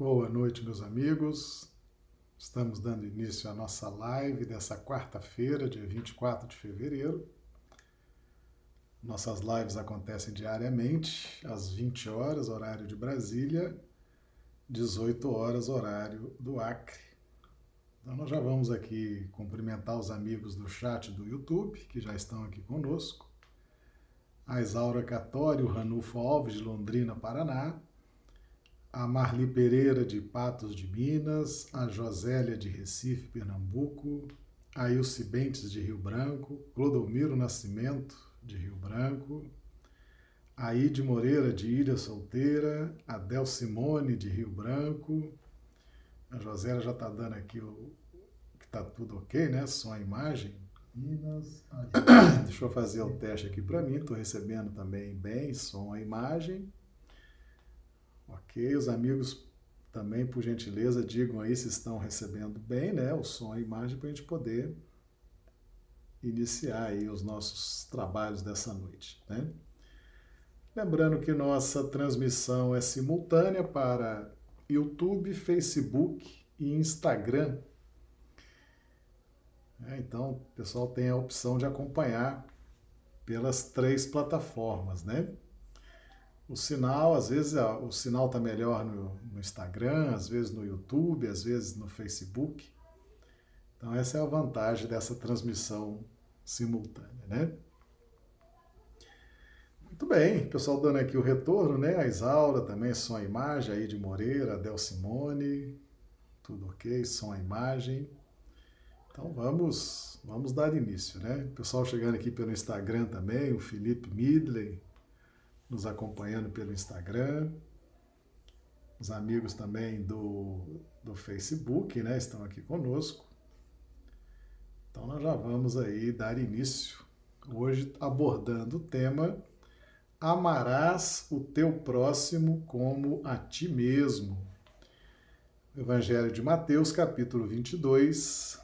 Boa noite, meus amigos. Estamos dando início à nossa live dessa quarta-feira, dia 24 de fevereiro. Nossas lives acontecem diariamente, às 20 horas, horário de Brasília, 18 horas, horário do Acre. Então, nós já vamos aqui cumprimentar os amigos do chat do YouTube, que já estão aqui conosco. A Isaura Catório, Ranulfo Alves, de Londrina, Paraná a Marli Pereira de Patos de Minas, a Josélia de Recife, Pernambuco, a Ilse Bentes de Rio Branco, Clodomiro Nascimento de Rio Branco, a Ide Moreira de Ilha Solteira, a Del Simone de Rio Branco, a Josélia já está dando aqui o que está tudo ok, né? Som e imagem. Minas. Deixa eu fazer o teste aqui para mim, estou recebendo também bem som e imagem. Ok, os amigos também, por gentileza, digam aí se estão recebendo bem, né, o som e a imagem para a gente poder iniciar aí os nossos trabalhos dessa noite, né? Lembrando que nossa transmissão é simultânea para YouTube, Facebook e Instagram. É, então, o pessoal tem a opção de acompanhar pelas três plataformas, né? O sinal, às vezes o sinal está melhor no, no, Instagram, às vezes no YouTube, às vezes no Facebook. Então essa é a vantagem dessa transmissão simultânea, né? Muito bem, pessoal dando aqui o retorno, né? A Isaura também, som a imagem, aí de Moreira, Del Simone, tudo ok, som a imagem. Então vamos, vamos dar início, né? Pessoal chegando aqui pelo Instagram também, o Felipe Midley, nos acompanhando pelo Instagram. Os amigos também do, do Facebook, né, estão aqui conosco. Então nós já vamos aí dar início hoje abordando o tema Amarás o teu próximo como a ti mesmo. Evangelho de Mateus, capítulo 22,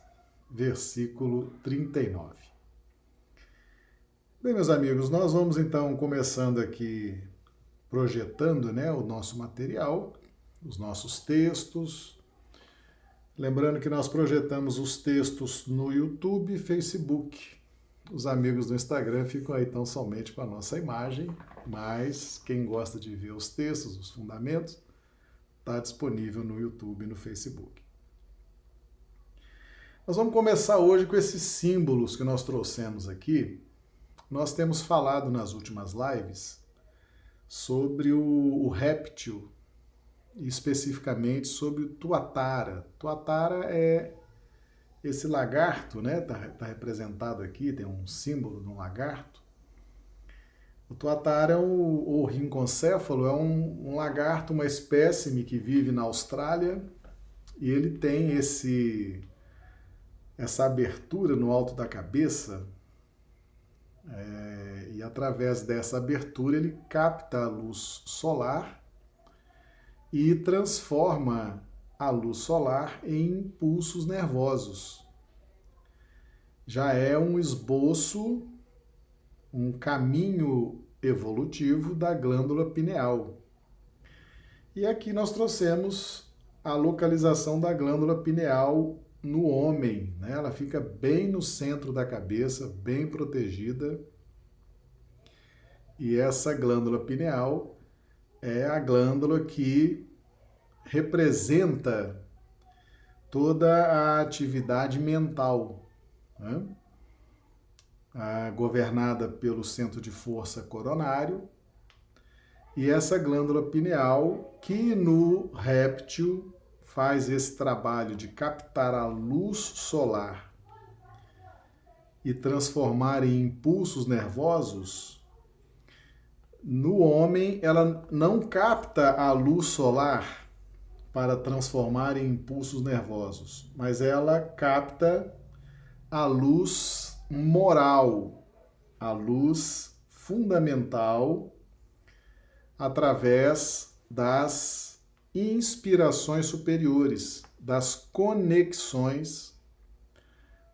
versículo 39. Bem, meus amigos, nós vamos então começando aqui projetando né, o nosso material, os nossos textos. Lembrando que nós projetamos os textos no YouTube e Facebook. Os amigos do Instagram ficam aí tão somente com a nossa imagem, mas quem gosta de ver os textos, os fundamentos, está disponível no YouTube e no Facebook. Nós vamos começar hoje com esses símbolos que nós trouxemos aqui nós temos falado nas últimas lives sobre o, o réptil, especificamente sobre o tuatara. Tuatara é esse lagarto, né? Está tá representado aqui, tem um símbolo de um lagarto. O tuatara é o, o rinconcéfalo, é um, um lagarto, uma espécime que vive na Austrália e ele tem esse essa abertura no alto da cabeça é, e através dessa abertura ele capta a luz solar e transforma a luz solar em impulsos nervosos. Já é um esboço, um caminho evolutivo da glândula pineal. E aqui nós trouxemos a localização da glândula pineal no homem, né? ela fica bem no centro da cabeça, bem protegida. E essa glândula pineal é a glândula que representa toda a atividade mental, né? governada pelo centro de força coronário. E essa glândula pineal, que no réptil faz esse trabalho de captar a luz solar e transformar em impulsos nervosos, no homem ela não capta a luz solar para transformar em impulsos nervosos, mas ela capta a luz moral, a luz fundamental através das inspirações superiores, das conexões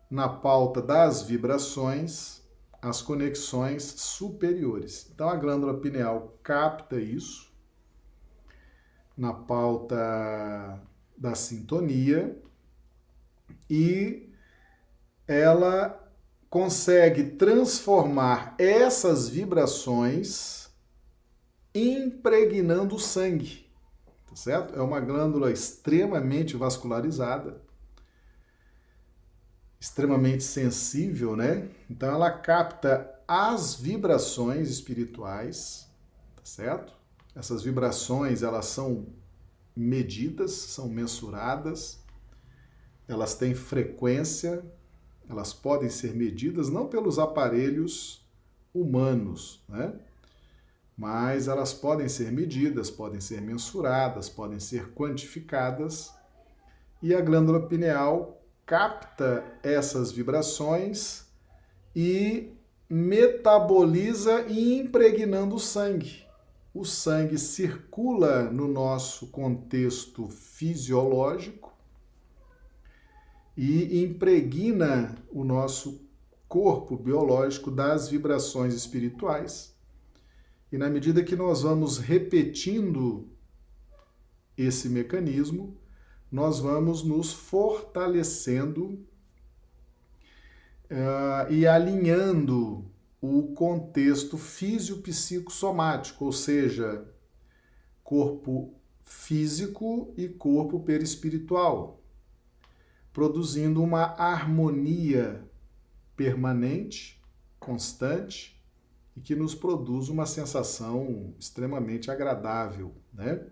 na pauta das vibrações, as conexões superiores. Então a glândula pineal capta isso, na pauta da sintonia e ela consegue transformar essas vibrações impregnando o sangue, tá certo? É uma glândula extremamente vascularizada, extremamente sensível, né? Então ela capta as vibrações espirituais, tá certo? Essas vibrações, elas são medidas, são mensuradas, elas têm frequência, elas podem ser medidas não pelos aparelhos humanos, né? Mas elas podem ser medidas, podem ser mensuradas, podem ser quantificadas. E a glândula pineal capta essas vibrações e metaboliza e impregnando o sangue. O sangue circula no nosso contexto fisiológico e impregna o nosso corpo biológico das vibrações espirituais. E na medida que nós vamos repetindo esse mecanismo, nós vamos nos fortalecendo uh, e alinhando o contexto físico-psicossomático, ou seja, corpo físico e corpo perispiritual, produzindo uma harmonia permanente, constante e que nos produz uma sensação extremamente agradável, né?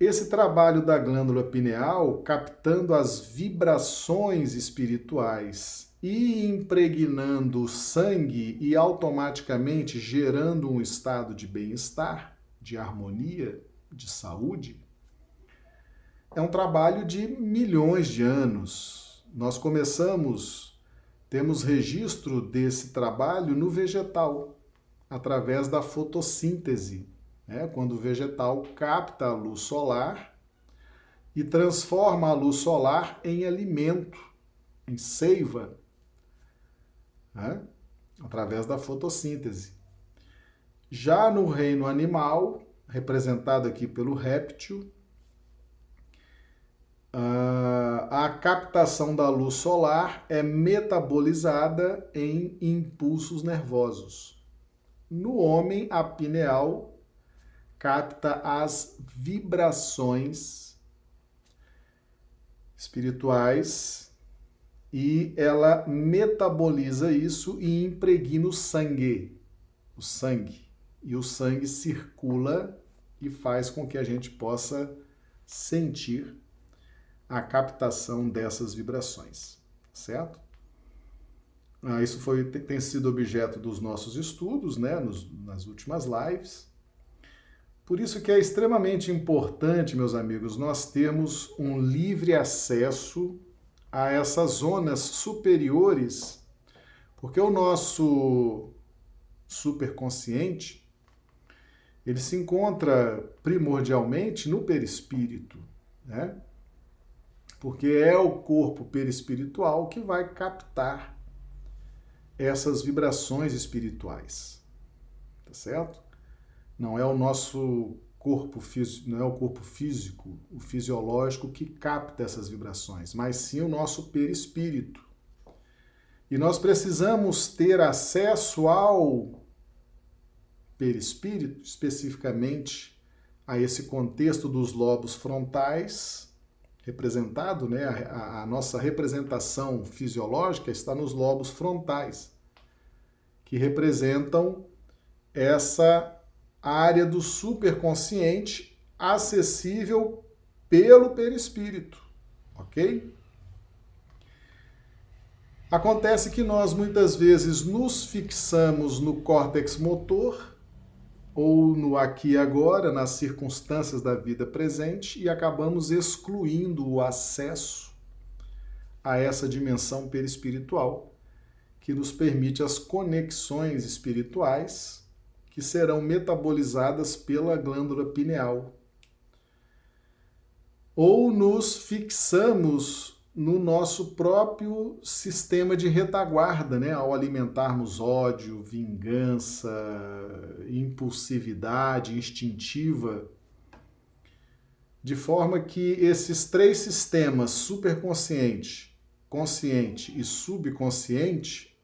Esse trabalho da glândula pineal, captando as vibrações espirituais e impregnando o sangue e automaticamente gerando um estado de bem-estar, de harmonia, de saúde, é um trabalho de milhões de anos. Nós começamos, temos registro desse trabalho no vegetal, através da fotossíntese né? quando o vegetal capta a luz solar e transforma a luz solar em alimento, em seiva, né? através da fotossíntese. Já no reino animal, representado aqui pelo réptil, a captação da luz solar é metabolizada em impulsos nervosos. No homem, a pineal capta as vibrações espirituais e ela metaboliza isso e impregna o sangue, o sangue. E o sangue circula e faz com que a gente possa sentir a captação dessas vibrações, certo? Ah, isso foi, tem sido objeto dos nossos estudos, né, nos, nas últimas lives. Por isso que é extremamente importante, meus amigos, nós termos um livre acesso a essas zonas superiores, porque o nosso superconsciente ele se encontra primordialmente no perispírito, né? Porque é o corpo perispiritual que vai captar essas vibrações espirituais. Tá certo? Não é o nosso corpo físico, não é o corpo físico, o fisiológico que capta essas vibrações, mas sim o nosso perispírito. E nós precisamos ter acesso ao perispírito, especificamente a esse contexto dos lobos frontais, representado, né? A, a, nossa representação fisiológica está nos lobos frontais, que representam essa área do superconsciente acessível pelo perispírito, ok? Acontece que nós muitas vezes nos fixamos no córtex motor ou no aqui e agora, nas circunstâncias da vida presente e acabamos excluindo o acesso a essa dimensão perispiritual que nos permite as conexões espirituais que serão metabolizadas pela glândula pineal. Ou nos fixamos no nosso próprio sistema de retaguarda, né? ao alimentarmos ódio, vingança, impulsividade instintiva, de forma que esses três sistemas, superconsciente, consciente e subconsciente,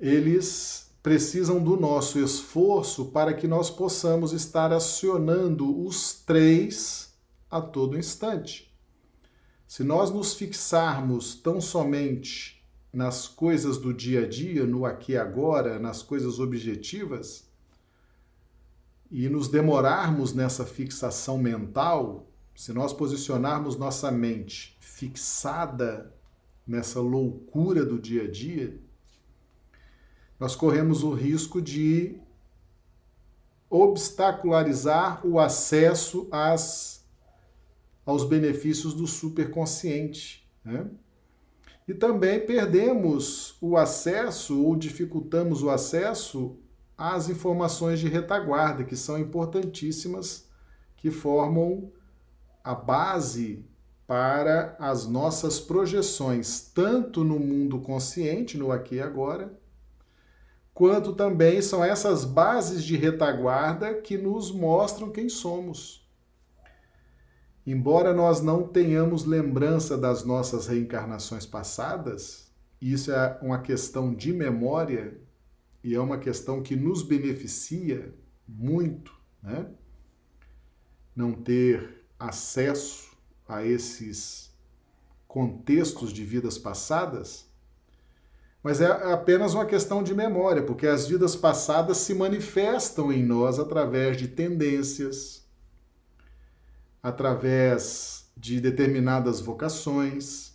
eles precisam do nosso esforço para que nós possamos estar acionando os três a todo instante. Se nós nos fixarmos tão somente nas coisas do dia a dia, no aqui e agora, nas coisas objetivas, e nos demorarmos nessa fixação mental, se nós posicionarmos nossa mente fixada nessa loucura do dia a dia, nós corremos o risco de obstacularizar o acesso às, aos benefícios do superconsciente. Né? E também perdemos o acesso ou dificultamos o acesso às informações de retaguarda, que são importantíssimas, que formam a base para as nossas projeções, tanto no mundo consciente, no aqui e agora, quanto também são essas bases de retaguarda que nos mostram quem somos. Embora nós não tenhamos lembrança das nossas reencarnações passadas, isso é uma questão de memória e é uma questão que nos beneficia muito, né? Não ter acesso a esses contextos de vidas passadas mas é apenas uma questão de memória, porque as vidas passadas se manifestam em nós através de tendências, através de determinadas vocações,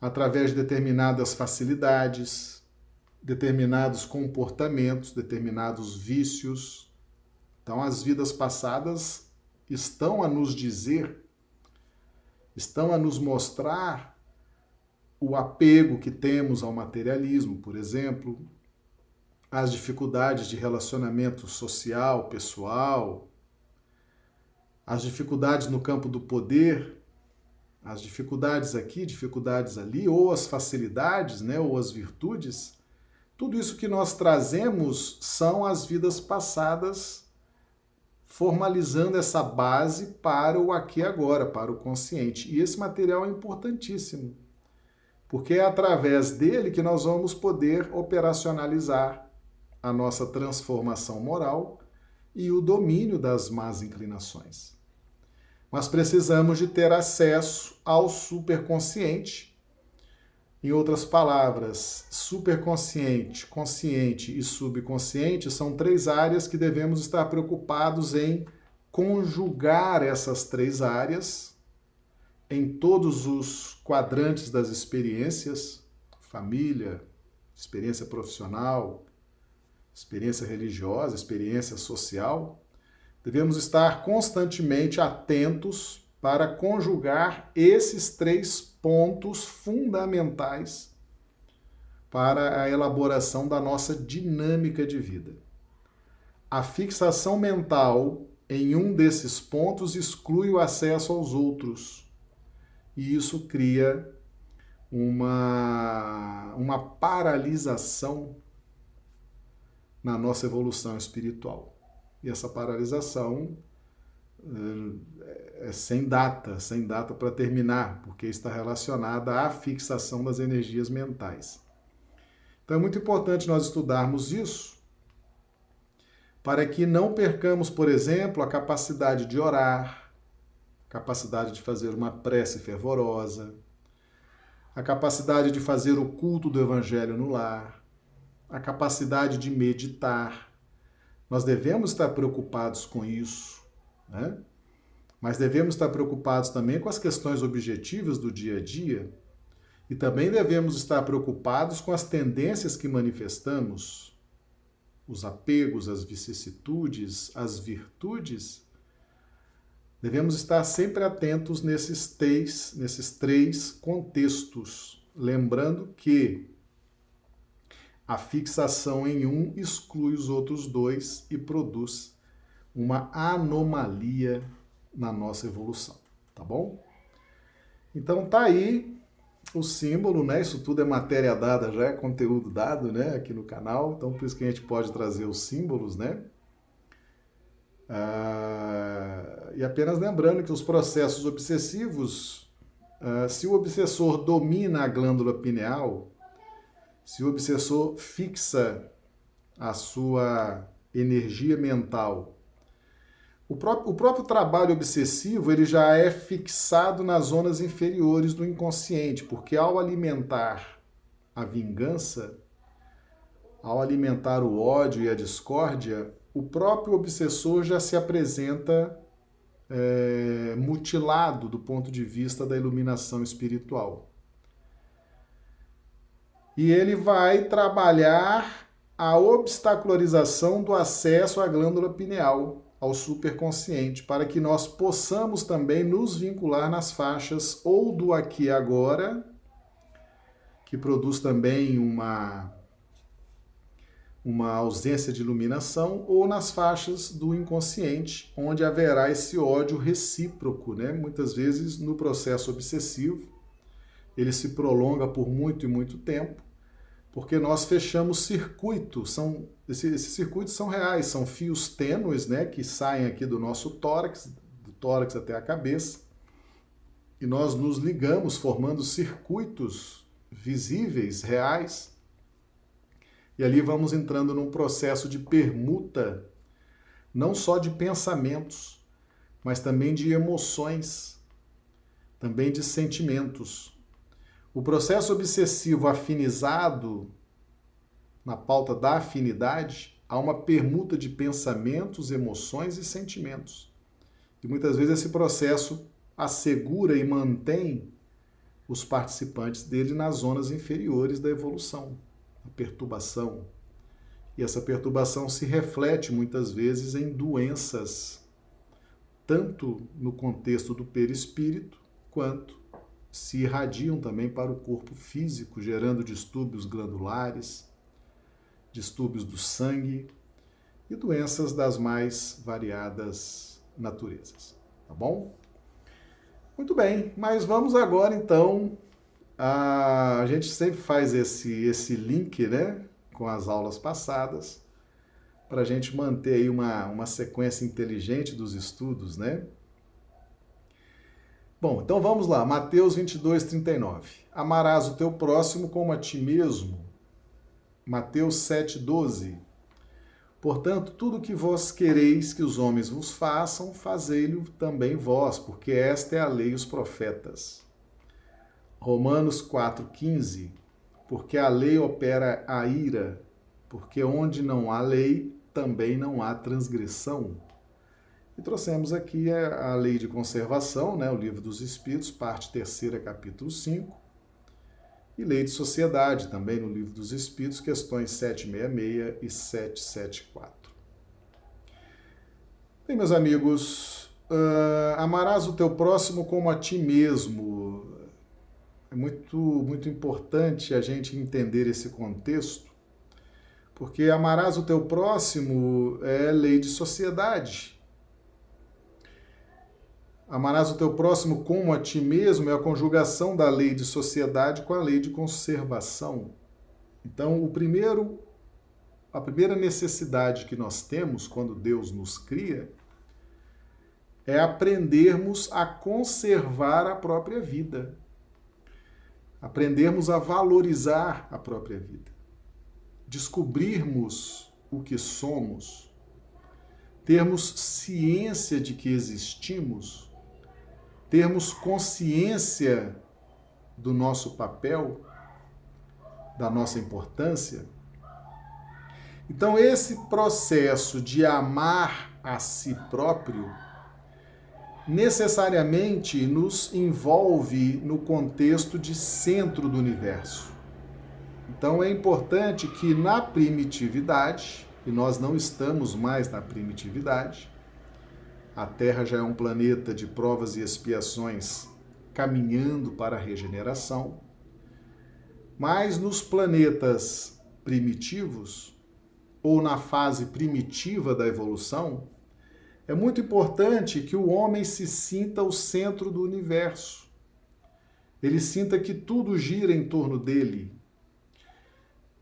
através de determinadas facilidades, determinados comportamentos, determinados vícios. Então, as vidas passadas estão a nos dizer, estão a nos mostrar o apego que temos ao materialismo, por exemplo, as dificuldades de relacionamento social, pessoal, as dificuldades no campo do poder, as dificuldades aqui, dificuldades ali, ou as facilidades, né, ou as virtudes, tudo isso que nós trazemos são as vidas passadas formalizando essa base para o aqui e agora, para o consciente. E esse material é importantíssimo porque é através dele que nós vamos poder operacionalizar a nossa transformação moral e o domínio das más inclinações. Mas precisamos de ter acesso ao superconsciente. Em outras palavras, superconsciente, consciente e subconsciente são três áreas que devemos estar preocupados em conjugar essas três áreas em todos os quadrantes das experiências família, experiência profissional, experiência religiosa, experiência social devemos estar constantemente atentos para conjugar esses três pontos fundamentais para a elaboração da nossa dinâmica de vida. A fixação mental em um desses pontos exclui o acesso aos outros e isso cria uma, uma paralisação na nossa evolução espiritual. E essa paralisação eh, é sem data, sem data para terminar, porque está relacionada à fixação das energias mentais. Então é muito importante nós estudarmos isso para que não percamos, por exemplo, a capacidade de orar, capacidade de fazer uma prece fervorosa, a capacidade de fazer o culto do Evangelho no lar, a capacidade de meditar. Nós devemos estar preocupados com isso, né? mas devemos estar preocupados também com as questões objetivas do dia a dia e também devemos estar preocupados com as tendências que manifestamos, os apegos, as vicissitudes, as virtudes Devemos estar sempre atentos nesses três, nesses três contextos, lembrando que a fixação em um exclui os outros dois e produz uma anomalia na nossa evolução, tá bom? Então tá aí o símbolo, né? Isso tudo é matéria dada já, é conteúdo dado, né, aqui no canal. Então por isso que a gente pode trazer os símbolos, né? Uh, e apenas lembrando que os processos obsessivos, uh, se o obsessor domina a glândula pineal, se o obsessor fixa a sua energia mental, o próprio, o próprio trabalho obsessivo ele já é fixado nas zonas inferiores do inconsciente, porque ao alimentar a vingança, ao alimentar o ódio e a discórdia, o próprio obsessor já se apresenta é, mutilado do ponto de vista da iluminação espiritual. E ele vai trabalhar a obstacularização do acesso à glândula pineal, ao superconsciente, para que nós possamos também nos vincular nas faixas ou do aqui e agora, que produz também uma uma ausência de iluminação, ou nas faixas do inconsciente, onde haverá esse ódio recíproco, né? Muitas vezes no processo obsessivo, ele se prolonga por muito e muito tempo, porque nós fechamos circuitos, são esses, esses circuitos são reais, são fios tênues, né, que saem aqui do nosso tórax, do tórax até a cabeça, e nós nos ligamos formando circuitos visíveis, reais, e ali vamos entrando num processo de permuta, não só de pensamentos, mas também de emoções, também de sentimentos. O processo obsessivo afinizado, na pauta da afinidade, há uma permuta de pensamentos, emoções e sentimentos. E muitas vezes esse processo assegura e mantém os participantes dele nas zonas inferiores da evolução a perturbação. E essa perturbação se reflete muitas vezes em doenças, tanto no contexto do perispírito, quanto se irradiam também para o corpo físico, gerando distúrbios glandulares, distúrbios do sangue e doenças das mais variadas naturezas. Tá bom? Muito bem, mas vamos agora então a gente sempre faz esse, esse link né, com as aulas passadas para a gente manter aí uma, uma sequência inteligente dos estudos, né? Bom, então vamos lá, Mateus 22, 39. Amarás o teu próximo como a ti mesmo. Mateus 7, 12. Portanto, tudo que vós quereis que os homens vos façam, fazei-lo também vós, porque esta é a lei e os profetas. Romanos 4,15, porque a lei opera a ira, porque onde não há lei, também não há transgressão. E trouxemos aqui a, lei de conservação, né, o livro dos Espíritos, parte 3, capítulo 5, e lei de sociedade, também no livro dos Espíritos, questões 766 e 774. Bem, meus amigos, uh, amarás o teu próximo como a ti mesmo é muito, muito importante a gente entender esse contexto, porque amarás o teu próximo é lei de sociedade. Amarás o teu próximo como a ti mesmo é a conjugação da lei de sociedade com a lei de conservação. Então, o primeiro a primeira necessidade que nós temos quando Deus nos cria é aprendermos a conservar a própria vida. Aprendermos a valorizar a própria vida, descobrirmos o que somos, termos ciência de que existimos, termos consciência do nosso papel, da nossa importância. Então, esse processo de amar a si próprio necessariamente nos envolve no contexto de centro do universo. Então é importante que na primitividade, e nós não estamos mais na primitividade, a Terra já é um planeta de provas e expiações caminhando para a regeneração, mas nos planetas primitivos, ou na fase primitiva da evolução, é muito importante que o homem se sinta o centro do universo. Ele sinta que tudo gira em torno dele.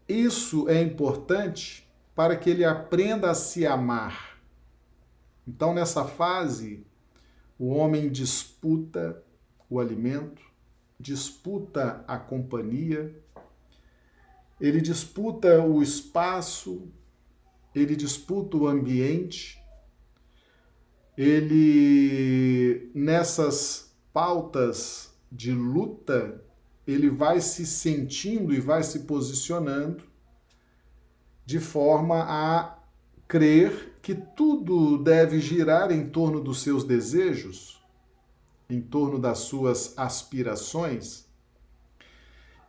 Isso é importante para que ele aprenda a se amar. Então, nessa fase, o homem disputa o alimento, disputa a companhia, ele disputa o espaço, ele disputa o ambiente, ele nessas pautas de luta, ele vai se sentindo e vai se posicionando de forma a crer que tudo deve girar em torno dos seus desejos, em torno das suas aspirações,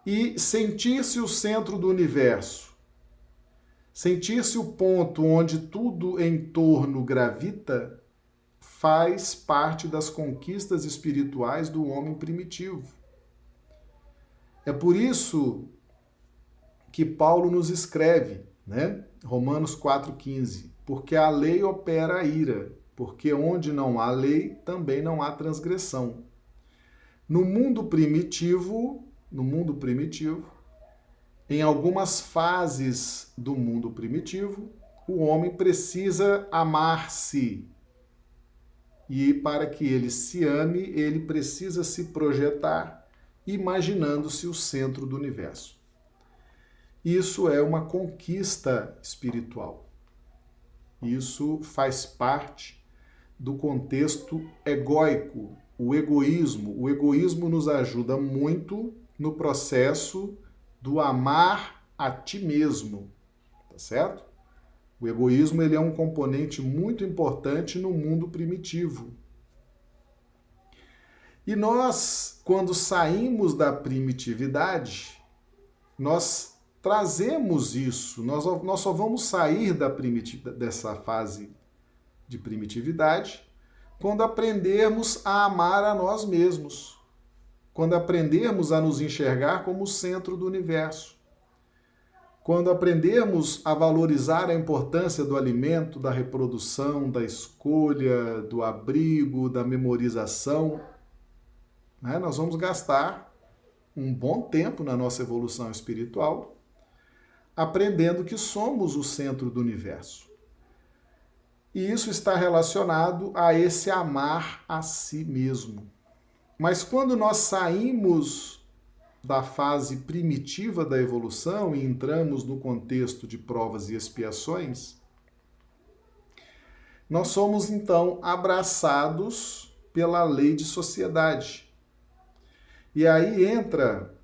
e sentir-se o centro do universo, sentir-se o ponto onde tudo em torno gravita, faz parte das conquistas espirituais do homem primitivo. É por isso que Paulo nos escreve, né? Romanos 4,15 porque a lei opera a ira, porque onde não há lei, também não há transgressão. No mundo primitivo, no mundo primitivo, em algumas fases do mundo primitivo, o homem precisa amar-se. E para que ele se ame, ele precisa se projetar, imaginando-se o centro do universo. Isso é uma conquista espiritual. Isso faz parte do contexto egóico, o egoísmo. O egoísmo nos ajuda muito no processo do amar a ti mesmo, tá certo? O egoísmo ele é um componente muito importante no mundo primitivo. E nós, quando saímos da primitividade, nós trazemos isso, nós, nós só vamos sair da dessa fase de primitividade quando aprendermos a amar a nós mesmos, quando aprendermos a nos enxergar como o centro do universo, quando aprendermos a valorizar a importância do alimento, da reprodução, da escolha, do abrigo, da memorização, né? nós vamos gastar um bom tempo na nossa evolução espiritual aprendendo que somos o centro do universo. E isso está relacionado a esse amar a si mesmo. Mas quando nós saímos da fase primitiva da evolução e entramos no contexto de provas e expiações, nós somos então abraçados pela lei de sociedade. E aí entra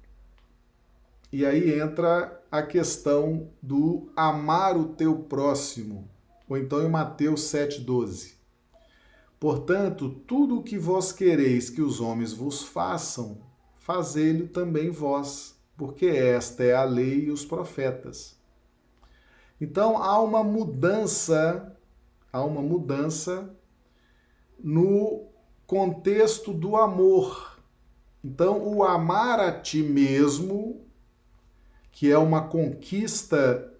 e aí entra a questão do amar o teu próximo, ou então em Mateus 7,12. Portanto, tudo o que vós quereis que os homens vos façam, fazei-lo também vós, porque esta é a lei e os profetas. Então há uma mudança, há uma mudança no contexto do amor. Então, o amar a ti mesmo que é uma conquista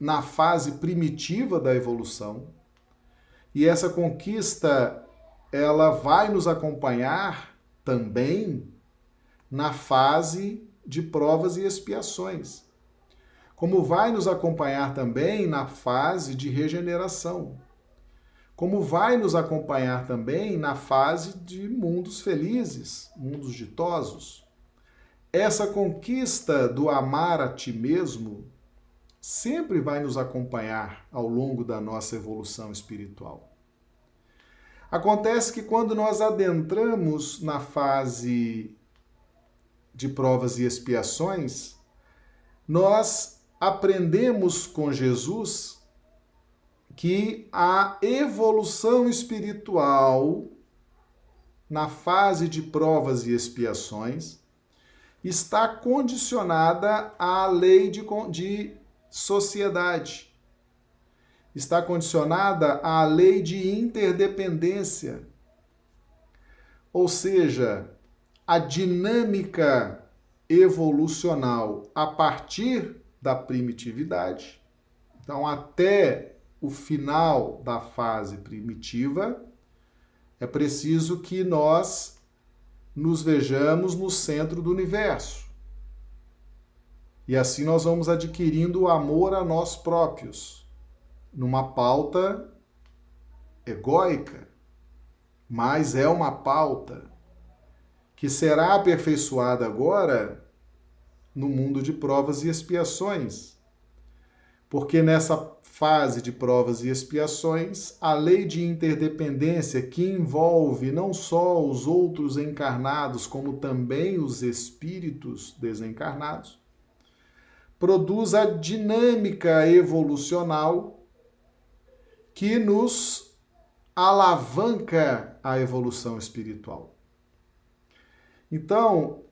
na fase primitiva da evolução. E essa conquista ela vai nos acompanhar também na fase de provas e expiações. Como vai nos acompanhar também na fase de regeneração. Como vai nos acompanhar também na fase de mundos felizes, mundos ditosos. Essa conquista do amar a ti mesmo sempre vai nos acompanhar ao longo da nossa evolução espiritual. Acontece que quando nós adentramos na fase de provas e expiações, nós aprendemos com Jesus que a evolução espiritual na fase de provas e expiações está condicionada à lei de, de sociedade. Está condicionada à lei de interdependência. Ou seja, a dinâmica evolucional a partir da primitividade. Então, até o final da fase primitiva, é preciso que nós nos vejamos no centro do universo. E assim nós vamos adquirindo o amor a nós próprios, numa pauta egóica, mas é uma pauta que será aperfeiçoada agora no mundo de provas e expiações. Porque nessa fase de provas e expiações, a lei de interdependência que envolve não só os outros encarnados, como também os espíritos desencarnados, produz a dinâmica evolucional que nos alavanca a evolução espiritual. Então,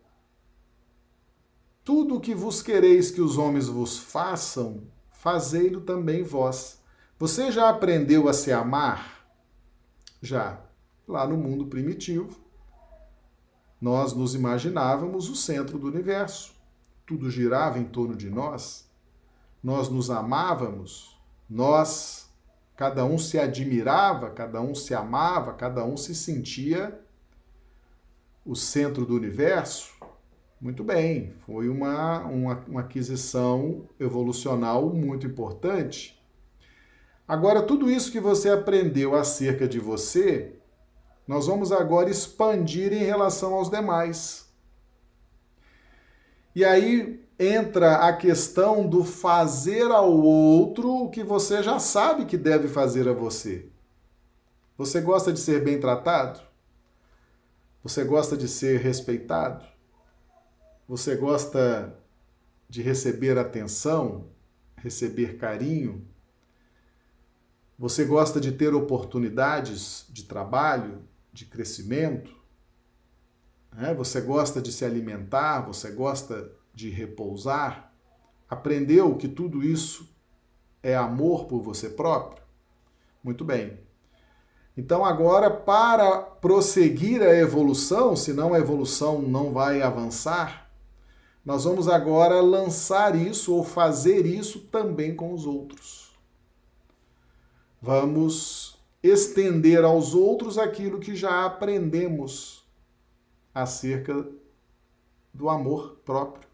tudo o que vos quereis que os homens vos façam, fazei-lo também vós. Você já aprendeu a se amar? Já. Lá no mundo primitivo, nós nos imaginávamos o centro do universo. Tudo girava em torno de nós. Nós nos amávamos. Nós, cada um se admirava, cada um se amava, cada um se sentia o centro do universo. Muito bem, foi uma, uma, uma aquisição evolucional muito importante. Agora, tudo isso que você aprendeu acerca de você, nós vamos agora expandir em relação aos demais. E aí entra a questão do fazer ao outro o que você já sabe que deve fazer a você. Você gosta de ser bem tratado? Você gosta de ser respeitado? Você gosta de receber atenção, receber carinho? Você gosta de ter oportunidades de trabalho, de crescimento? É? Você gosta de se alimentar? Você gosta de repousar? Aprendeu que tudo isso é amor por você próprio? Muito bem. Então, agora, para prosseguir a evolução, senão a evolução não vai avançar, nós vamos agora lançar isso ou fazer isso também com os outros. Vamos estender aos outros aquilo que já aprendemos acerca do amor próprio.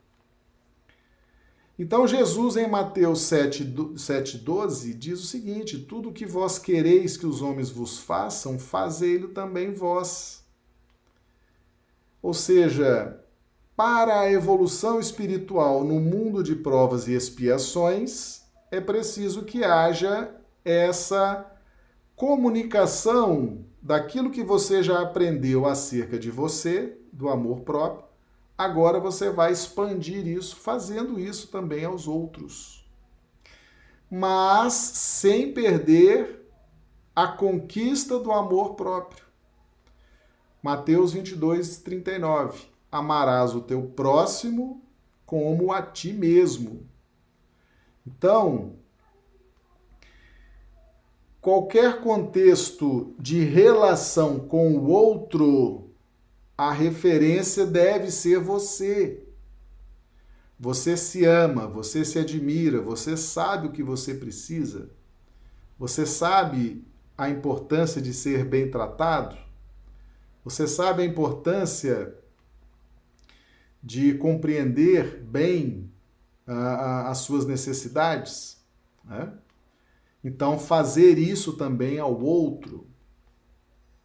Então, Jesus, em Mateus 7,12, diz o seguinte: Tudo o que vós quereis que os homens vos façam, fazei-lo também vós. Ou seja, para a evolução espiritual no mundo de provas e expiações, é preciso que haja essa comunicação daquilo que você já aprendeu acerca de você, do amor próprio. Agora você vai expandir isso, fazendo isso também aos outros. Mas sem perder a conquista do amor próprio. Mateus 22, 39 amarás o teu próximo como a ti mesmo. Então, qualquer contexto de relação com o outro, a referência deve ser você. Você se ama, você se admira, você sabe o que você precisa, você sabe a importância de ser bem tratado, você sabe a importância de compreender bem uh, as suas necessidades. Né? Então, fazer isso também ao outro.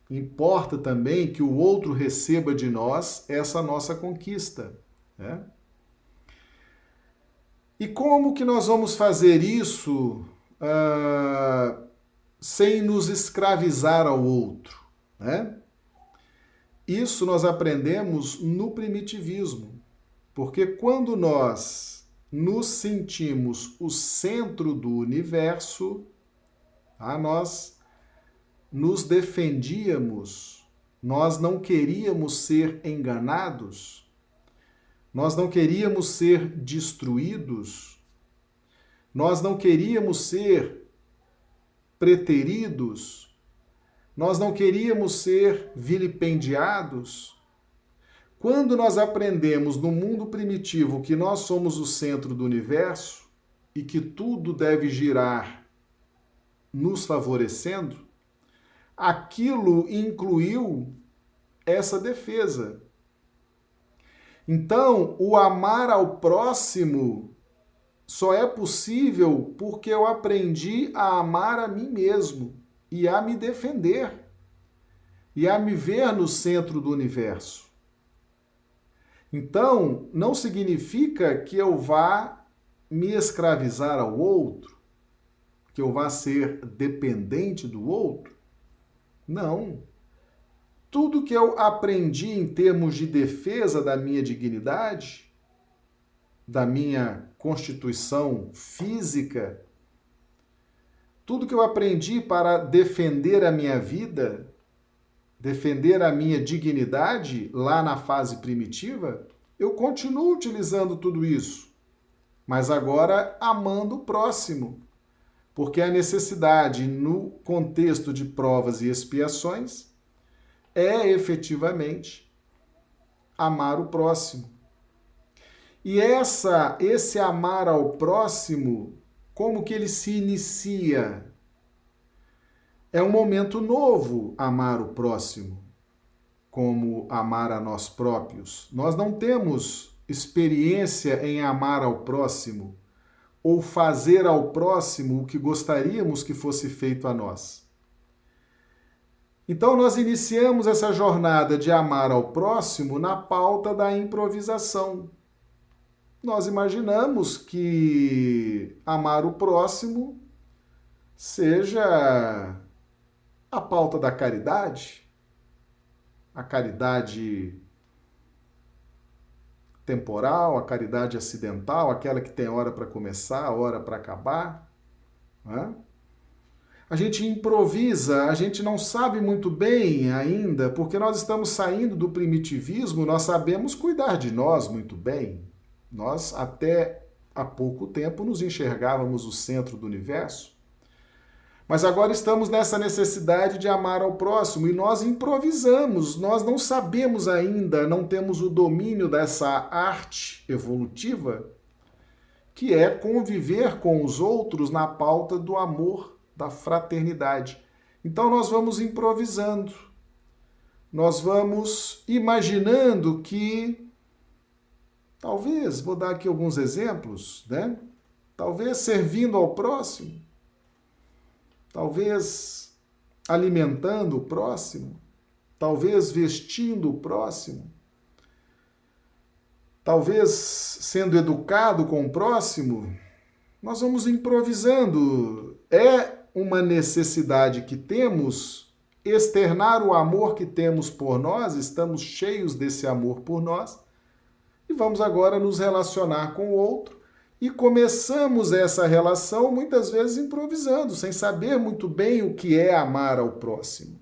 Importa também que o outro receba de nós essa nossa conquista. Né? E como que nós vamos fazer isso uh, sem nos escravizar ao outro? Né? Isso nós aprendemos no primitivismo, porque quando nós nos sentimos o centro do universo, tá? nós nos defendíamos, nós não queríamos ser enganados, nós não queríamos ser destruídos, nós não queríamos ser preteridos, nós não queríamos ser vilipendiados. Quando nós aprendemos no mundo primitivo que nós somos o centro do universo e que tudo deve girar nos favorecendo, aquilo incluiu essa defesa. Então, o amar ao próximo só é possível porque eu aprendi a amar a mim mesmo. E a me defender e a me ver no centro do universo. Então, não significa que eu vá me escravizar ao outro, que eu vá ser dependente do outro. Não. Tudo que eu aprendi em termos de defesa da minha dignidade, da minha constituição física, tudo que eu aprendi para defender a minha vida, defender a minha dignidade lá na fase primitiva, eu continuo utilizando tudo isso, mas agora amando o próximo, porque a necessidade no contexto de provas e expiações é efetivamente amar o próximo. E essa esse amar ao próximo como que ele se inicia? É um momento novo amar o próximo, como amar a nós próprios. Nós não temos experiência em amar ao próximo ou fazer ao próximo o que gostaríamos que fosse feito a nós. Então, nós iniciamos essa jornada de amar ao próximo na pauta da improvisação nós imaginamos que amar o próximo seja a pauta da caridade, a caridade temporal, a caridade acidental, aquela que tem hora para começar, hora para acabar. Né? A gente improvisa, a gente não sabe muito bem ainda, porque nós estamos saindo do primitivismo, nós sabemos cuidar de nós muito bem. Nós, até há pouco tempo, nos enxergávamos o centro do universo. Mas agora estamos nessa necessidade de amar ao próximo e nós improvisamos, nós não sabemos ainda, não temos o domínio dessa arte evolutiva, que é conviver com os outros na pauta do amor, da fraternidade. Então nós vamos improvisando, nós vamos imaginando que Talvez, vou dar aqui alguns exemplos, né? Talvez servindo ao próximo, talvez alimentando o próximo, talvez vestindo o próximo, talvez sendo educado com o próximo. Nós vamos improvisando. É uma necessidade que temos externar o amor que temos por nós, estamos cheios desse amor por nós e vamos agora nos relacionar com o outro. E começamos essa relação muitas vezes improvisando, sem saber muito bem o que é amar ao próximo.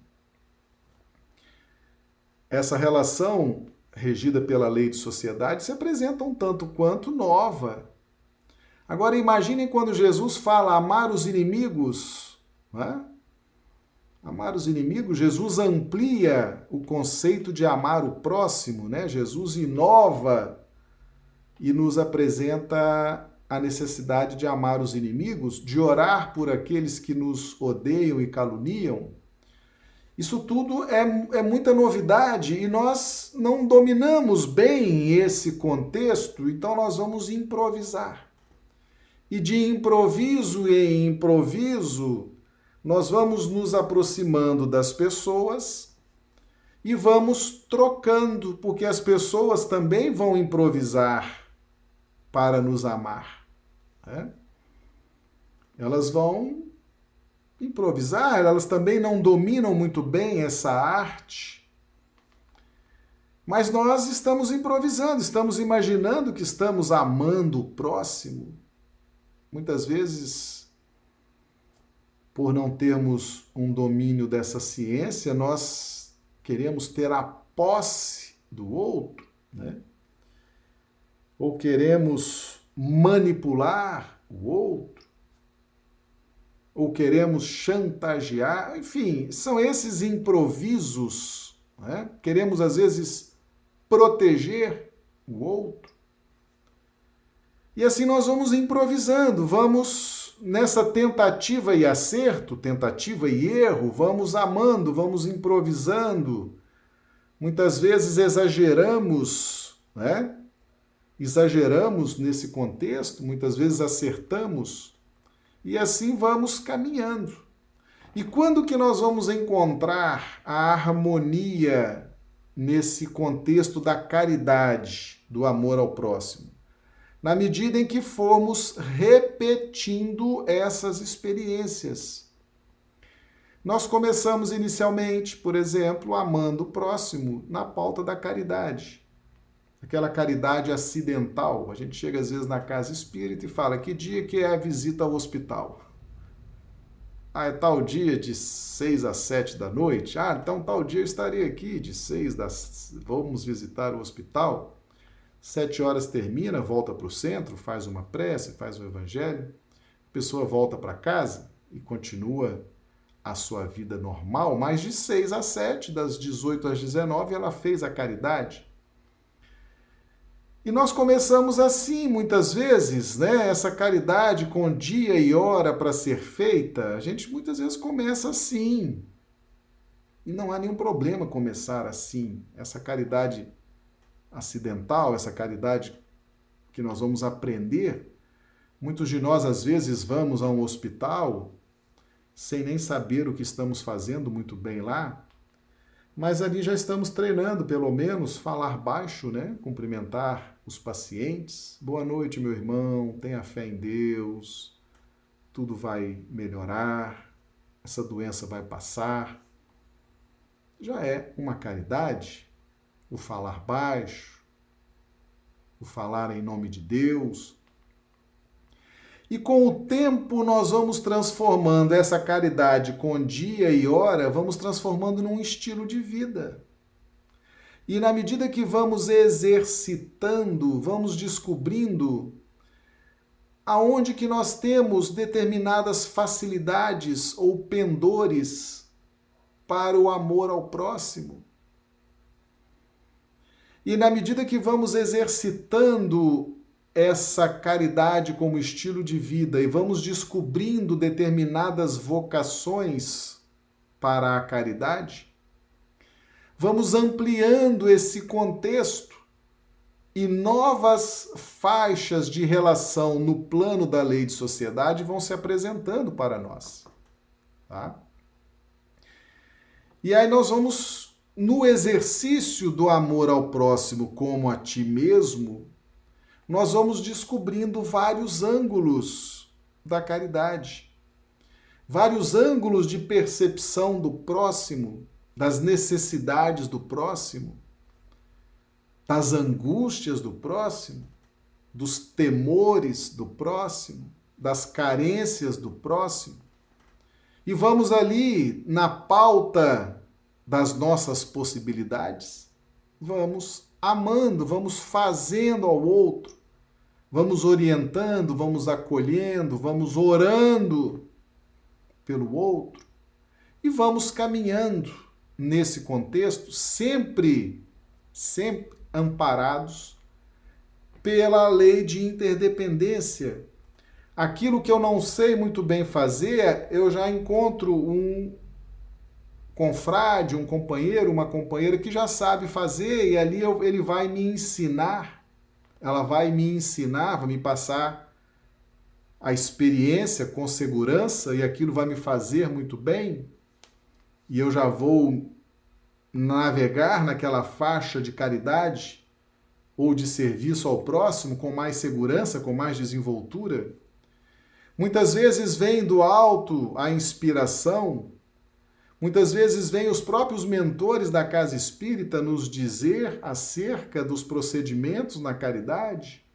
Essa relação, regida pela lei de sociedade, se apresenta um tanto quanto nova. Agora imaginem quando Jesus fala amar os inimigos. Não é? Amar os inimigos, Jesus amplia o conceito de amar o próximo, né? Jesus inova e nos apresenta a necessidade de amar os inimigos, de orar por aqueles que nos odeiam e caluniam. Isso tudo é, é muita novidade e nós não dominamos bem esse contexto, então nós vamos improvisar. E de improviso em improviso, nós vamos nos aproximando das pessoas e vamos trocando, porque as pessoas também vão improvisar para nos amar. Né? Elas vão improvisar, elas também não dominam muito bem essa arte. Mas nós estamos improvisando, estamos imaginando que estamos amando o próximo. Muitas vezes por não termos um domínio dessa ciência, nós queremos ter a posse do outro, né? Ou queremos manipular o outro, ou queremos chantagear, enfim, são esses improvisos, né? Queremos às vezes proteger o outro. E assim nós vamos improvisando, vamos nessa tentativa e acerto, tentativa e erro, vamos amando, vamos improvisando. Muitas vezes exageramos, né? Exageramos nesse contexto, muitas vezes acertamos, e assim vamos caminhando. E quando que nós vamos encontrar a harmonia nesse contexto da caridade, do amor ao próximo? Na medida em que formos repetindo essas experiências. Nós começamos inicialmente, por exemplo, amando o próximo na pauta da caridade. Aquela caridade acidental. A gente chega às vezes na casa espírita e fala: que dia que é a visita ao hospital? Ah, é tal dia de 6 às 7 da noite? Ah, então tal dia eu estarei aqui, de 6 das. Vamos visitar o hospital. Sete horas termina, volta para o centro, faz uma prece, faz o evangelho, a pessoa volta para casa e continua a sua vida normal, mas de 6 às 7, das 18 às 19, ela fez a caridade. E nós começamos assim, muitas vezes, né? Essa caridade com dia e hora para ser feita, a gente muitas vezes começa assim. E não há nenhum problema começar assim. Essa caridade acidental, essa caridade que nós vamos aprender. Muitos de nós, às vezes, vamos a um hospital sem nem saber o que estamos fazendo muito bem lá, mas ali já estamos treinando, pelo menos, falar baixo, né? Cumprimentar os pacientes. Boa noite, meu irmão, tenha fé em Deus, tudo vai melhorar, essa doença vai passar. Já é uma caridade o falar baixo, o falar em nome de Deus, e com o tempo nós vamos transformando essa caridade com dia e hora, vamos transformando num estilo de vida. E na medida que vamos exercitando, vamos descobrindo aonde que nós temos determinadas facilidades ou pendores para o amor ao próximo. E na medida que vamos exercitando essa caridade como estilo de vida e vamos descobrindo determinadas vocações para a caridade, vamos ampliando esse contexto e novas faixas de relação no plano da lei de sociedade vão se apresentando para nós. Tá? E aí nós vamos, no exercício do amor ao próximo como a ti mesmo, nós vamos descobrindo vários ângulos da caridade, vários ângulos de percepção do próximo, das necessidades do próximo, das angústias do próximo, dos temores do próximo, das carências do próximo. E vamos ali na pauta das nossas possibilidades, vamos amando, vamos fazendo ao outro, vamos orientando, vamos acolhendo, vamos orando pelo outro e vamos caminhando nesse contexto sempre, sempre amparados pela lei de interdependência. Aquilo que eu não sei muito bem fazer, eu já encontro um confrade, um companheiro, uma companheira que já sabe fazer e ali eu, ele vai me ensinar, ela vai me ensinar, vai me passar a experiência com segurança e aquilo vai me fazer muito bem e eu já vou navegar naquela faixa de caridade ou de serviço ao próximo com mais segurança, com mais desenvoltura. Muitas vezes vem do alto a inspiração Muitas vezes vêm os próprios mentores da casa espírita nos dizer acerca dos procedimentos na caridade.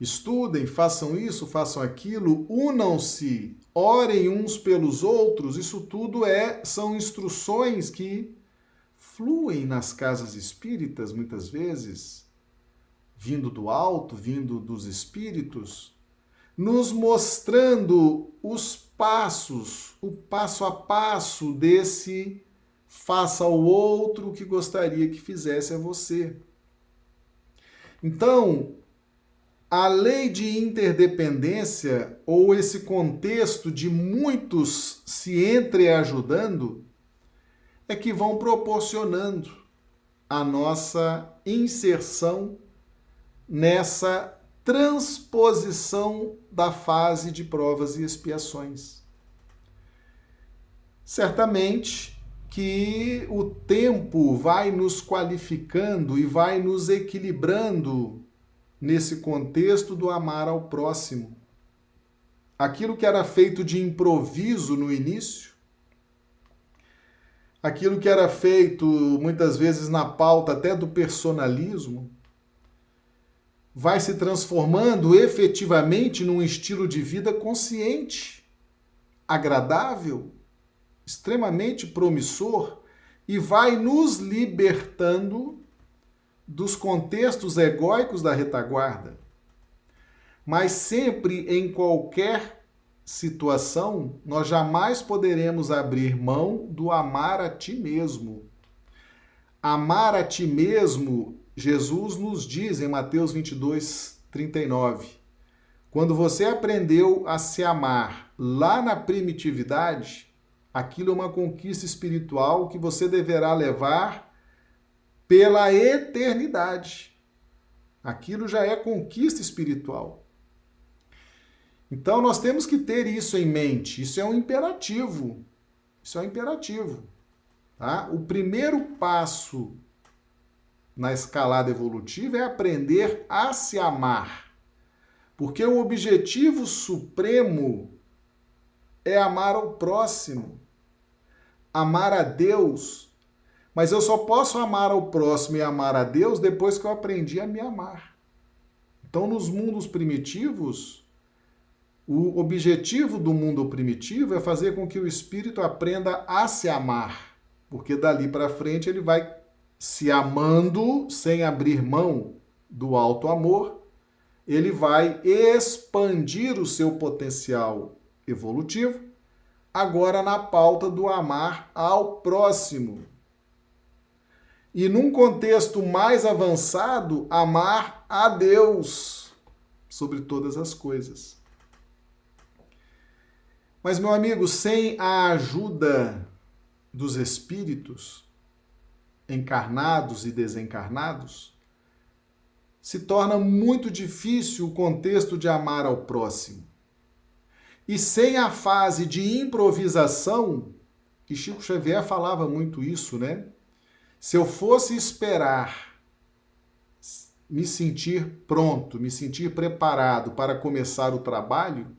Estudem, façam isso, façam aquilo, unam-se, orem uns pelos outros. Isso tudo é são instruções que fluem nas casas espíritas muitas vezes, vindo do alto, vindo dos espíritos, nos mostrando os passos, o passo a passo desse faça ao outro o que gostaria que fizesse a você. Então, a lei de interdependência ou esse contexto de muitos se entreajudando é que vão proporcionando a nossa inserção nessa transposição da fase de provas e expiações. Certamente que o tempo vai nos qualificando e vai nos equilibrando nesse contexto do amar ao próximo. Aquilo que era feito de improviso no início, aquilo que era feito muitas vezes na pauta até do personalismo, vai se transformando efetivamente num estilo de vida consciente, agradável, extremamente promissor e vai nos libertando dos contextos egóicos da retaguarda. Mas sempre em qualquer situação, nós jamais poderemos abrir mão do amar a ti mesmo. Amar a ti mesmo Jesus nos diz em Mateus 22, 39: quando você aprendeu a se amar lá na primitividade, aquilo é uma conquista espiritual que você deverá levar pela eternidade. Aquilo já é conquista espiritual. Então nós temos que ter isso em mente. Isso é um imperativo. Isso é um imperativo. Tá? O primeiro passo na escalada evolutiva é aprender a se amar. Porque o objetivo supremo é amar ao próximo, amar a Deus. Mas eu só posso amar ao próximo e amar a Deus depois que eu aprendi a me amar. Então, nos mundos primitivos, o objetivo do mundo primitivo é fazer com que o espírito aprenda a se amar, porque dali para frente ele vai se amando sem abrir mão do alto amor, ele vai expandir o seu potencial evolutivo, agora na pauta do amar ao próximo. E num contexto mais avançado, amar a Deus sobre todas as coisas. Mas, meu amigo, sem a ajuda dos espíritos, encarnados e desencarnados, se torna muito difícil o contexto de amar ao próximo. E sem a fase de improvisação, e Chico Xavier falava muito isso, né? Se eu fosse esperar me sentir pronto, me sentir preparado para começar o trabalho,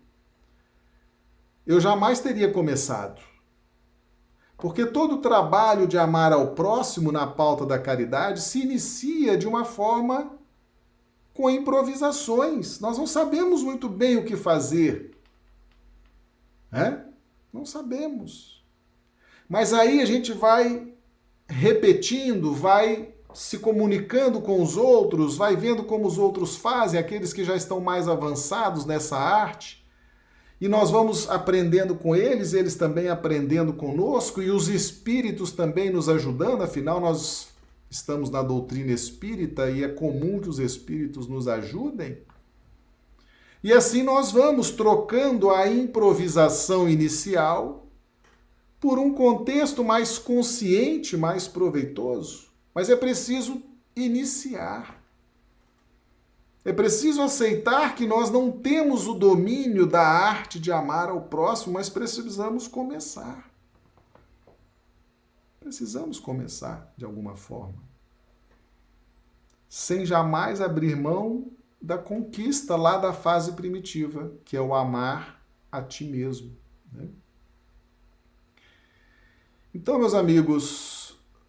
eu jamais teria começado. Porque todo o trabalho de amar ao próximo na pauta da caridade se inicia de uma forma com improvisações. Nós não sabemos muito bem o que fazer. É? Não sabemos. Mas aí a gente vai repetindo, vai se comunicando com os outros, vai vendo como os outros fazem, aqueles que já estão mais avançados nessa arte e nós vamos aprendendo com eles, eles também aprendendo conosco, e os espíritos também nos ajudando, afinal, nós estamos na doutrina espírita e é comum que os espíritos nos ajudem. E assim nós vamos trocando a improvisação inicial por um contexto mais consciente, mais proveitoso. Mas é preciso iniciar. É preciso aceitar que nós não temos o domínio da arte de amar ao próximo, mas precisamos começar. Precisamos começar de alguma forma. Sem jamais abrir mão da conquista lá da fase primitiva, que é o amar a ti mesmo. Né? Então, meus amigos,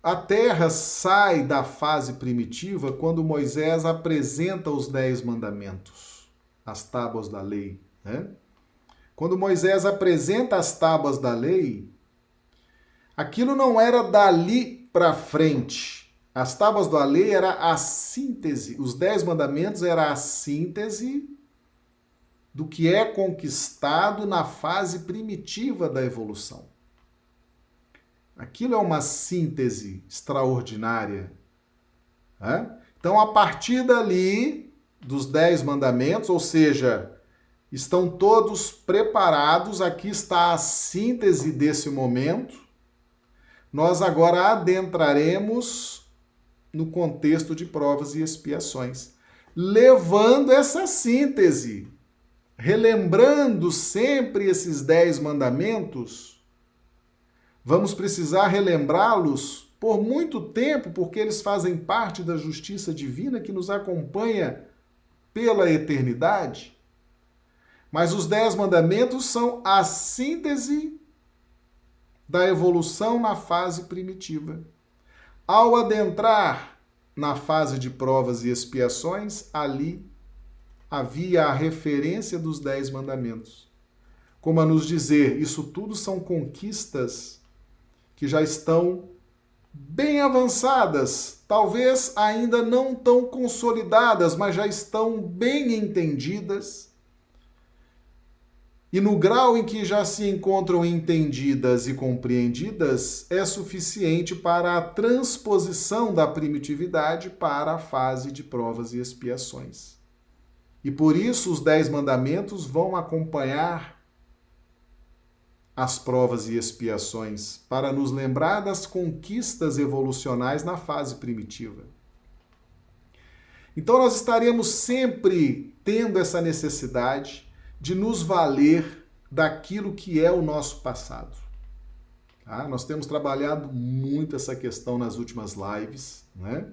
a terra sai da fase primitiva quando Moisés apresenta os dez mandamentos, as tábuas da lei. Né? Quando Moisés apresenta as tábuas da lei, aquilo não era dali para frente. As tábuas da lei era a síntese, os dez mandamentos era a síntese do que é conquistado na fase primitiva da evolução. Aquilo é uma síntese extraordinária. Né? Então, a partir dali, dos dez mandamentos, ou seja, estão todos preparados, aqui está a síntese desse momento. Nós agora adentraremos no contexto de provas e expiações, levando essa síntese, relembrando sempre esses dez mandamentos Vamos precisar relembrá-los por muito tempo, porque eles fazem parte da justiça divina que nos acompanha pela eternidade. Mas os dez mandamentos são a síntese da evolução na fase primitiva. Ao adentrar na fase de provas e expiações, ali havia a referência dos dez mandamentos. Como a nos dizer, isso tudo são conquistas que já estão bem avançadas, talvez ainda não tão consolidadas, mas já estão bem entendidas. E no grau em que já se encontram entendidas e compreendidas, é suficiente para a transposição da primitividade para a fase de provas e expiações. E por isso os Dez Mandamentos vão acompanhar as provas e expiações para nos lembrar das conquistas evolucionais na fase primitiva. Então, nós estaremos sempre tendo essa necessidade de nos valer daquilo que é o nosso passado. Tá? Nós temos trabalhado muito essa questão nas últimas lives, né?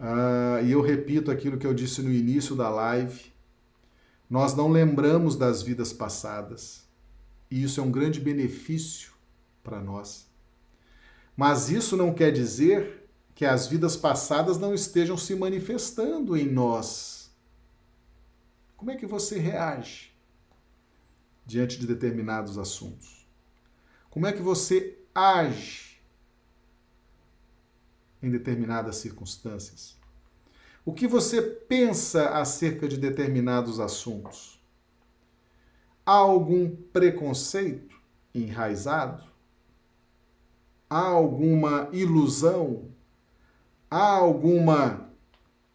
Ah, e eu repito aquilo que eu disse no início da live. Nós não lembramos das vidas passadas. E isso é um grande benefício para nós. Mas isso não quer dizer que as vidas passadas não estejam se manifestando em nós. Como é que você reage diante de determinados assuntos? Como é que você age em determinadas circunstâncias? O que você pensa acerca de determinados assuntos? Há algum preconceito enraizado? Há alguma ilusão? Há alguma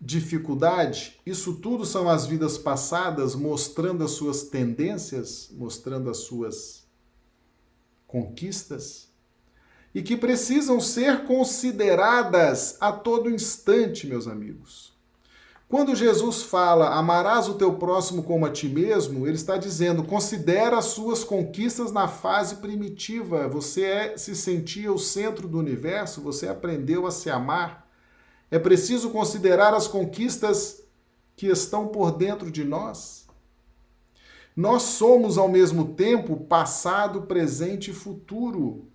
dificuldade? Isso tudo são as vidas passadas mostrando as suas tendências, mostrando as suas conquistas e que precisam ser consideradas a todo instante, meus amigos. Quando Jesus fala amarás o teu próximo como a ti mesmo, ele está dizendo considera as suas conquistas na fase primitiva. Você é, se sentia o centro do universo, você aprendeu a se amar. É preciso considerar as conquistas que estão por dentro de nós. Nós somos ao mesmo tempo passado, presente e futuro.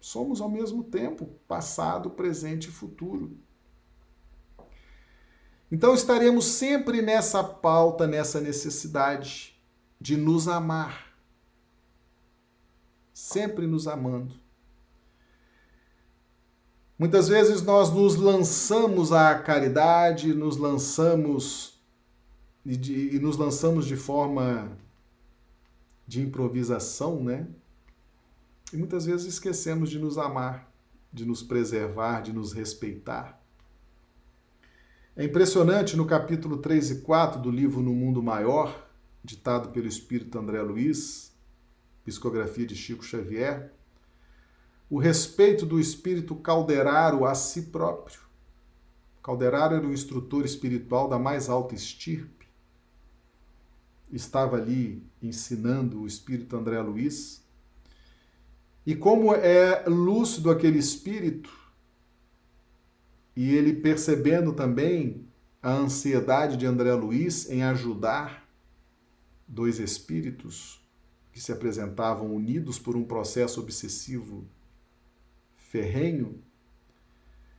Somos ao mesmo tempo passado, presente e futuro. Então estaremos sempre nessa pauta, nessa necessidade de nos amar. Sempre nos amando. Muitas vezes nós nos lançamos à caridade, nos lançamos e, de, e nos lançamos de forma de improvisação, né? E muitas vezes esquecemos de nos amar, de nos preservar, de nos respeitar. É impressionante no capítulo 3 e 4 do livro No Mundo Maior, ditado pelo espírito André Luiz, psicografia de Chico Xavier, o respeito do espírito Calderaro a si próprio. Calderaro era o instrutor espiritual da mais alta estirpe. Estava ali ensinando o espírito André Luiz. E como é lúcido aquele espírito, e ele percebendo também a ansiedade de André Luiz em ajudar dois espíritos que se apresentavam unidos por um processo obsessivo ferrenho,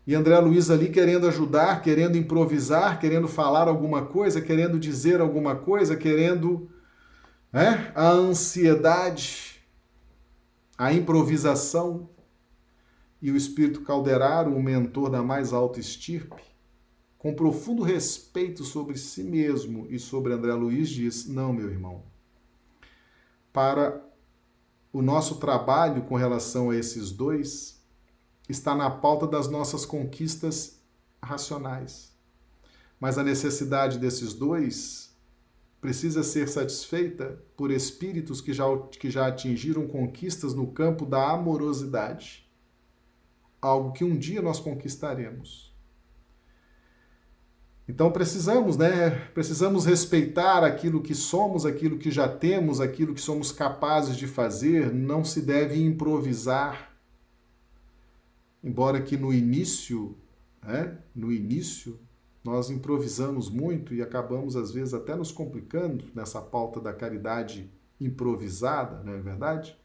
e André Luiz ali querendo ajudar, querendo improvisar, querendo falar alguma coisa, querendo dizer alguma coisa, querendo né, a ansiedade, a improvisação e o espírito Calderaro, o mentor da mais alta estirpe, com profundo respeito sobre si mesmo e sobre André Luiz, diz: Não, meu irmão, para o nosso trabalho com relação a esses dois está na pauta das nossas conquistas racionais. Mas a necessidade desses dois precisa ser satisfeita por espíritos que já, que já atingiram conquistas no campo da amorosidade algo que um dia nós conquistaremos. Então precisamos, né? Precisamos respeitar aquilo que somos, aquilo que já temos, aquilo que somos capazes de fazer. Não se deve improvisar. Embora que no início, né? No início nós improvisamos muito e acabamos às vezes até nos complicando nessa pauta da caridade improvisada, não é verdade?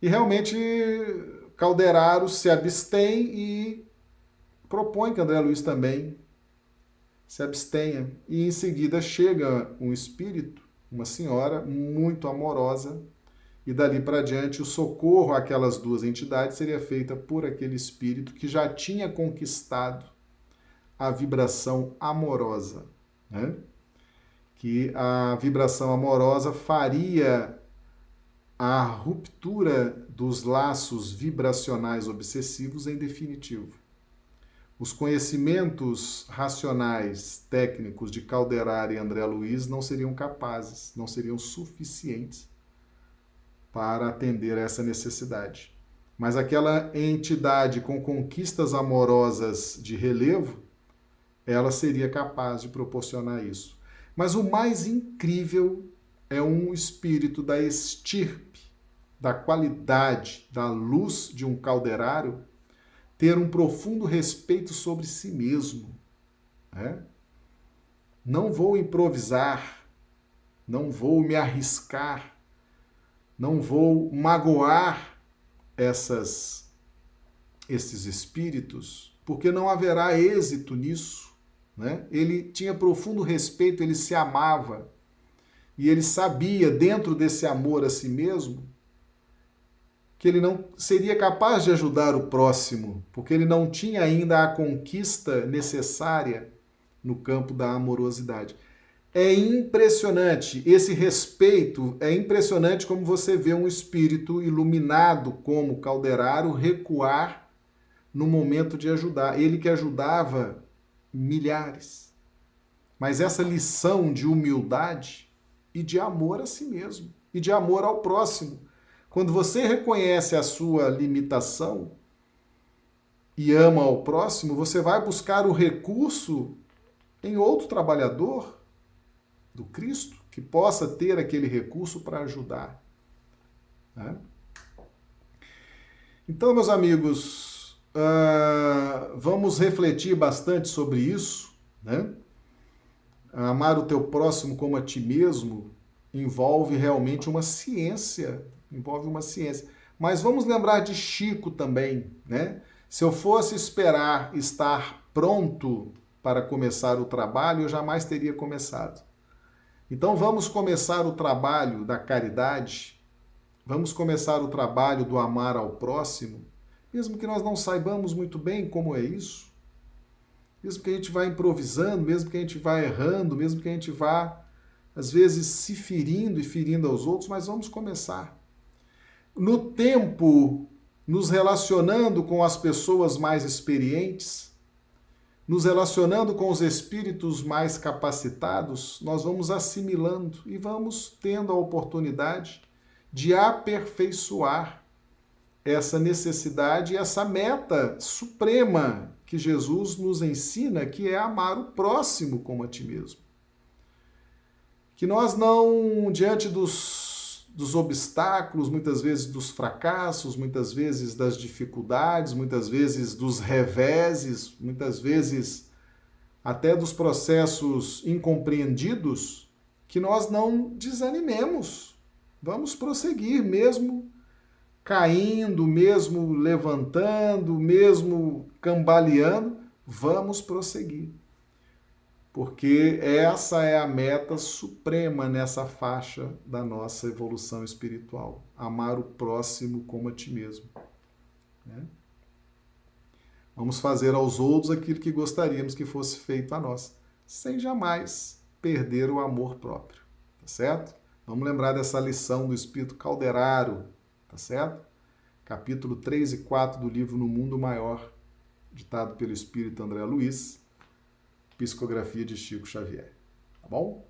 E realmente Calderaro se abstém e propõe que André Luiz também se abstenha. E em seguida chega um espírito, uma senhora muito amorosa, e dali para diante o socorro àquelas duas entidades seria feita por aquele espírito que já tinha conquistado a vibração amorosa, né? que a vibração amorosa faria a ruptura dos laços vibracionais obsessivos em definitivo os conhecimentos racionais técnicos de Calderari e André Luiz não seriam capazes, não seriam suficientes para atender essa necessidade. Mas aquela entidade com conquistas amorosas de relevo, ela seria capaz de proporcionar isso. Mas o mais incrível é um espírito da estirpe, da qualidade, da luz de um calderário ter um profundo respeito sobre si mesmo. Né? Não vou improvisar, não vou me arriscar, não vou magoar essas esses espíritos, porque não haverá êxito nisso. Né? Ele tinha profundo respeito, ele se amava e ele sabia, dentro desse amor a si mesmo, que ele não seria capaz de ajudar o próximo, porque ele não tinha ainda a conquista necessária no campo da amorosidade. É impressionante esse respeito, é impressionante como você vê um espírito iluminado como Calderaro recuar no momento de ajudar. Ele que ajudava milhares. Mas essa lição de humildade e de amor a si mesmo e de amor ao próximo quando você reconhece a sua limitação e ama ao próximo, você vai buscar o recurso em outro trabalhador do Cristo que possa ter aquele recurso para ajudar. Né? Então, meus amigos, uh, vamos refletir bastante sobre isso. Né? Amar o teu próximo como a ti mesmo envolve realmente uma ciência envolve uma ciência. Mas vamos lembrar de Chico também, né? Se eu fosse esperar estar pronto para começar o trabalho, eu jamais teria começado. Então vamos começar o trabalho da caridade, vamos começar o trabalho do amar ao próximo, mesmo que nós não saibamos muito bem como é isso, mesmo que a gente vá improvisando, mesmo que a gente vá errando, mesmo que a gente vá, às vezes, se ferindo e ferindo aos outros, mas vamos começar no tempo, nos relacionando com as pessoas mais experientes, nos relacionando com os espíritos mais capacitados, nós vamos assimilando e vamos tendo a oportunidade de aperfeiçoar essa necessidade essa meta suprema que Jesus nos ensina, que é amar o próximo como a ti mesmo. Que nós não, diante dos dos obstáculos, muitas vezes dos fracassos, muitas vezes das dificuldades, muitas vezes dos reveses, muitas vezes até dos processos incompreendidos, que nós não desanimemos. Vamos prosseguir, mesmo caindo, mesmo levantando, mesmo cambaleando, vamos prosseguir porque essa é a meta suprema nessa faixa da nossa evolução espiritual: amar o próximo como a ti mesmo. Né? Vamos fazer aos outros aquilo que gostaríamos que fosse feito a nós, sem jamais perder o amor próprio, tá certo? Vamos lembrar dessa lição do Espírito Calderaro, tá certo? Capítulo 3 e 4 do livro No Mundo Maior, ditado pelo Espírito André Luiz Psicografia de Chico Xavier. Tá bom?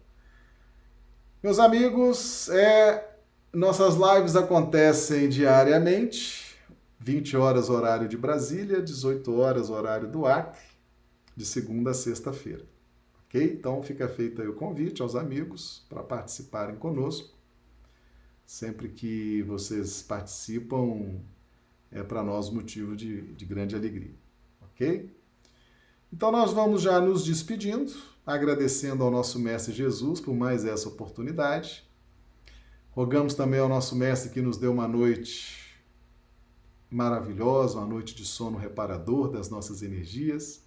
Meus amigos, é, nossas lives acontecem diariamente, 20 horas horário de Brasília, 18 horas horário do Acre. de segunda a sexta-feira. Ok? Então fica feito aí o convite aos amigos para participarem conosco. Sempre que vocês participam, é para nós motivo de, de grande alegria. Ok? Então nós vamos já nos despedindo, agradecendo ao nosso Mestre Jesus por mais essa oportunidade. Rogamos também ao nosso Mestre que nos deu uma noite maravilhosa, uma noite de sono reparador das nossas energias.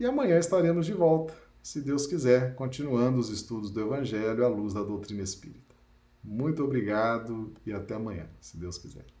E amanhã estaremos de volta, se Deus quiser, continuando os estudos do Evangelho à luz da doutrina espírita. Muito obrigado e até amanhã, se Deus quiser.